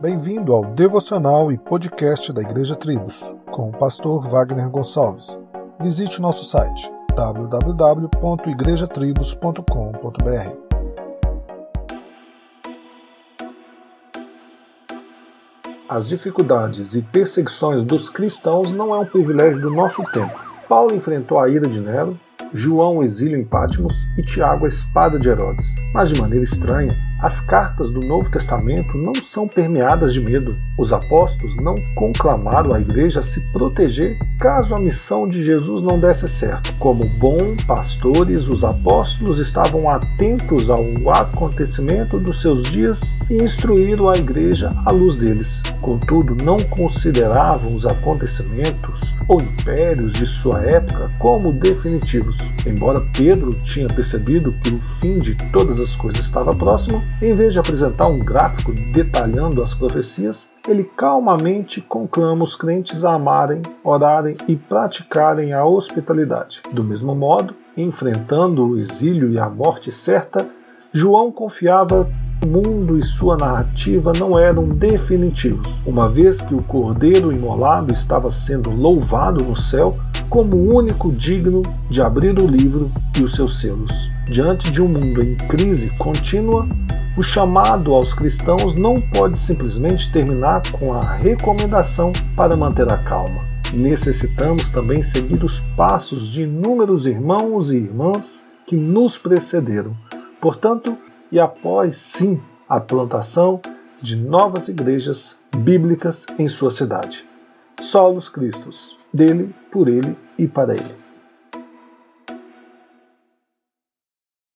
Bem-vindo ao devocional e podcast da Igreja Tribos, com o pastor Wagner Gonçalves. Visite o nosso site www.igrejatribos.com.br. As dificuldades e perseguições dos cristãos não é um privilégio do nosso tempo. Paulo enfrentou a ira de Nero, João o exílio em Patmos e Tiago a espada de Herodes. Mas de maneira estranha, as cartas do Novo Testamento não são permeadas de medo. Os apóstolos não conclamaram a igreja a se proteger caso a missão de Jesus não desse certo. Como bons pastores, os apóstolos estavam atentos ao acontecimento dos seus dias e instruíram a igreja à luz deles. Contudo, não consideravam os acontecimentos ou impérios de sua época como definitivos. Embora Pedro tinha percebido que o fim de todas as coisas estava próximo, em vez de apresentar um gráfico detalhando as profecias, ele calmamente conclama os crentes a amarem, orarem e praticarem a hospitalidade. Do mesmo modo, enfrentando o exílio e a morte certa, João confiava o mundo e sua narrativa não eram definitivos, uma vez que o cordeiro imolado estava sendo louvado no céu como o único digno de abrir o livro e os seus selos. Diante de um mundo em crise contínua, o chamado aos cristãos não pode simplesmente terminar com a recomendação para manter a calma. Necessitamos também seguir os passos de inúmeros irmãos e irmãs que nos precederam Portanto, e após sim a plantação de novas igrejas bíblicas em sua cidade. Solos Cristos, dele, por ele e para ele.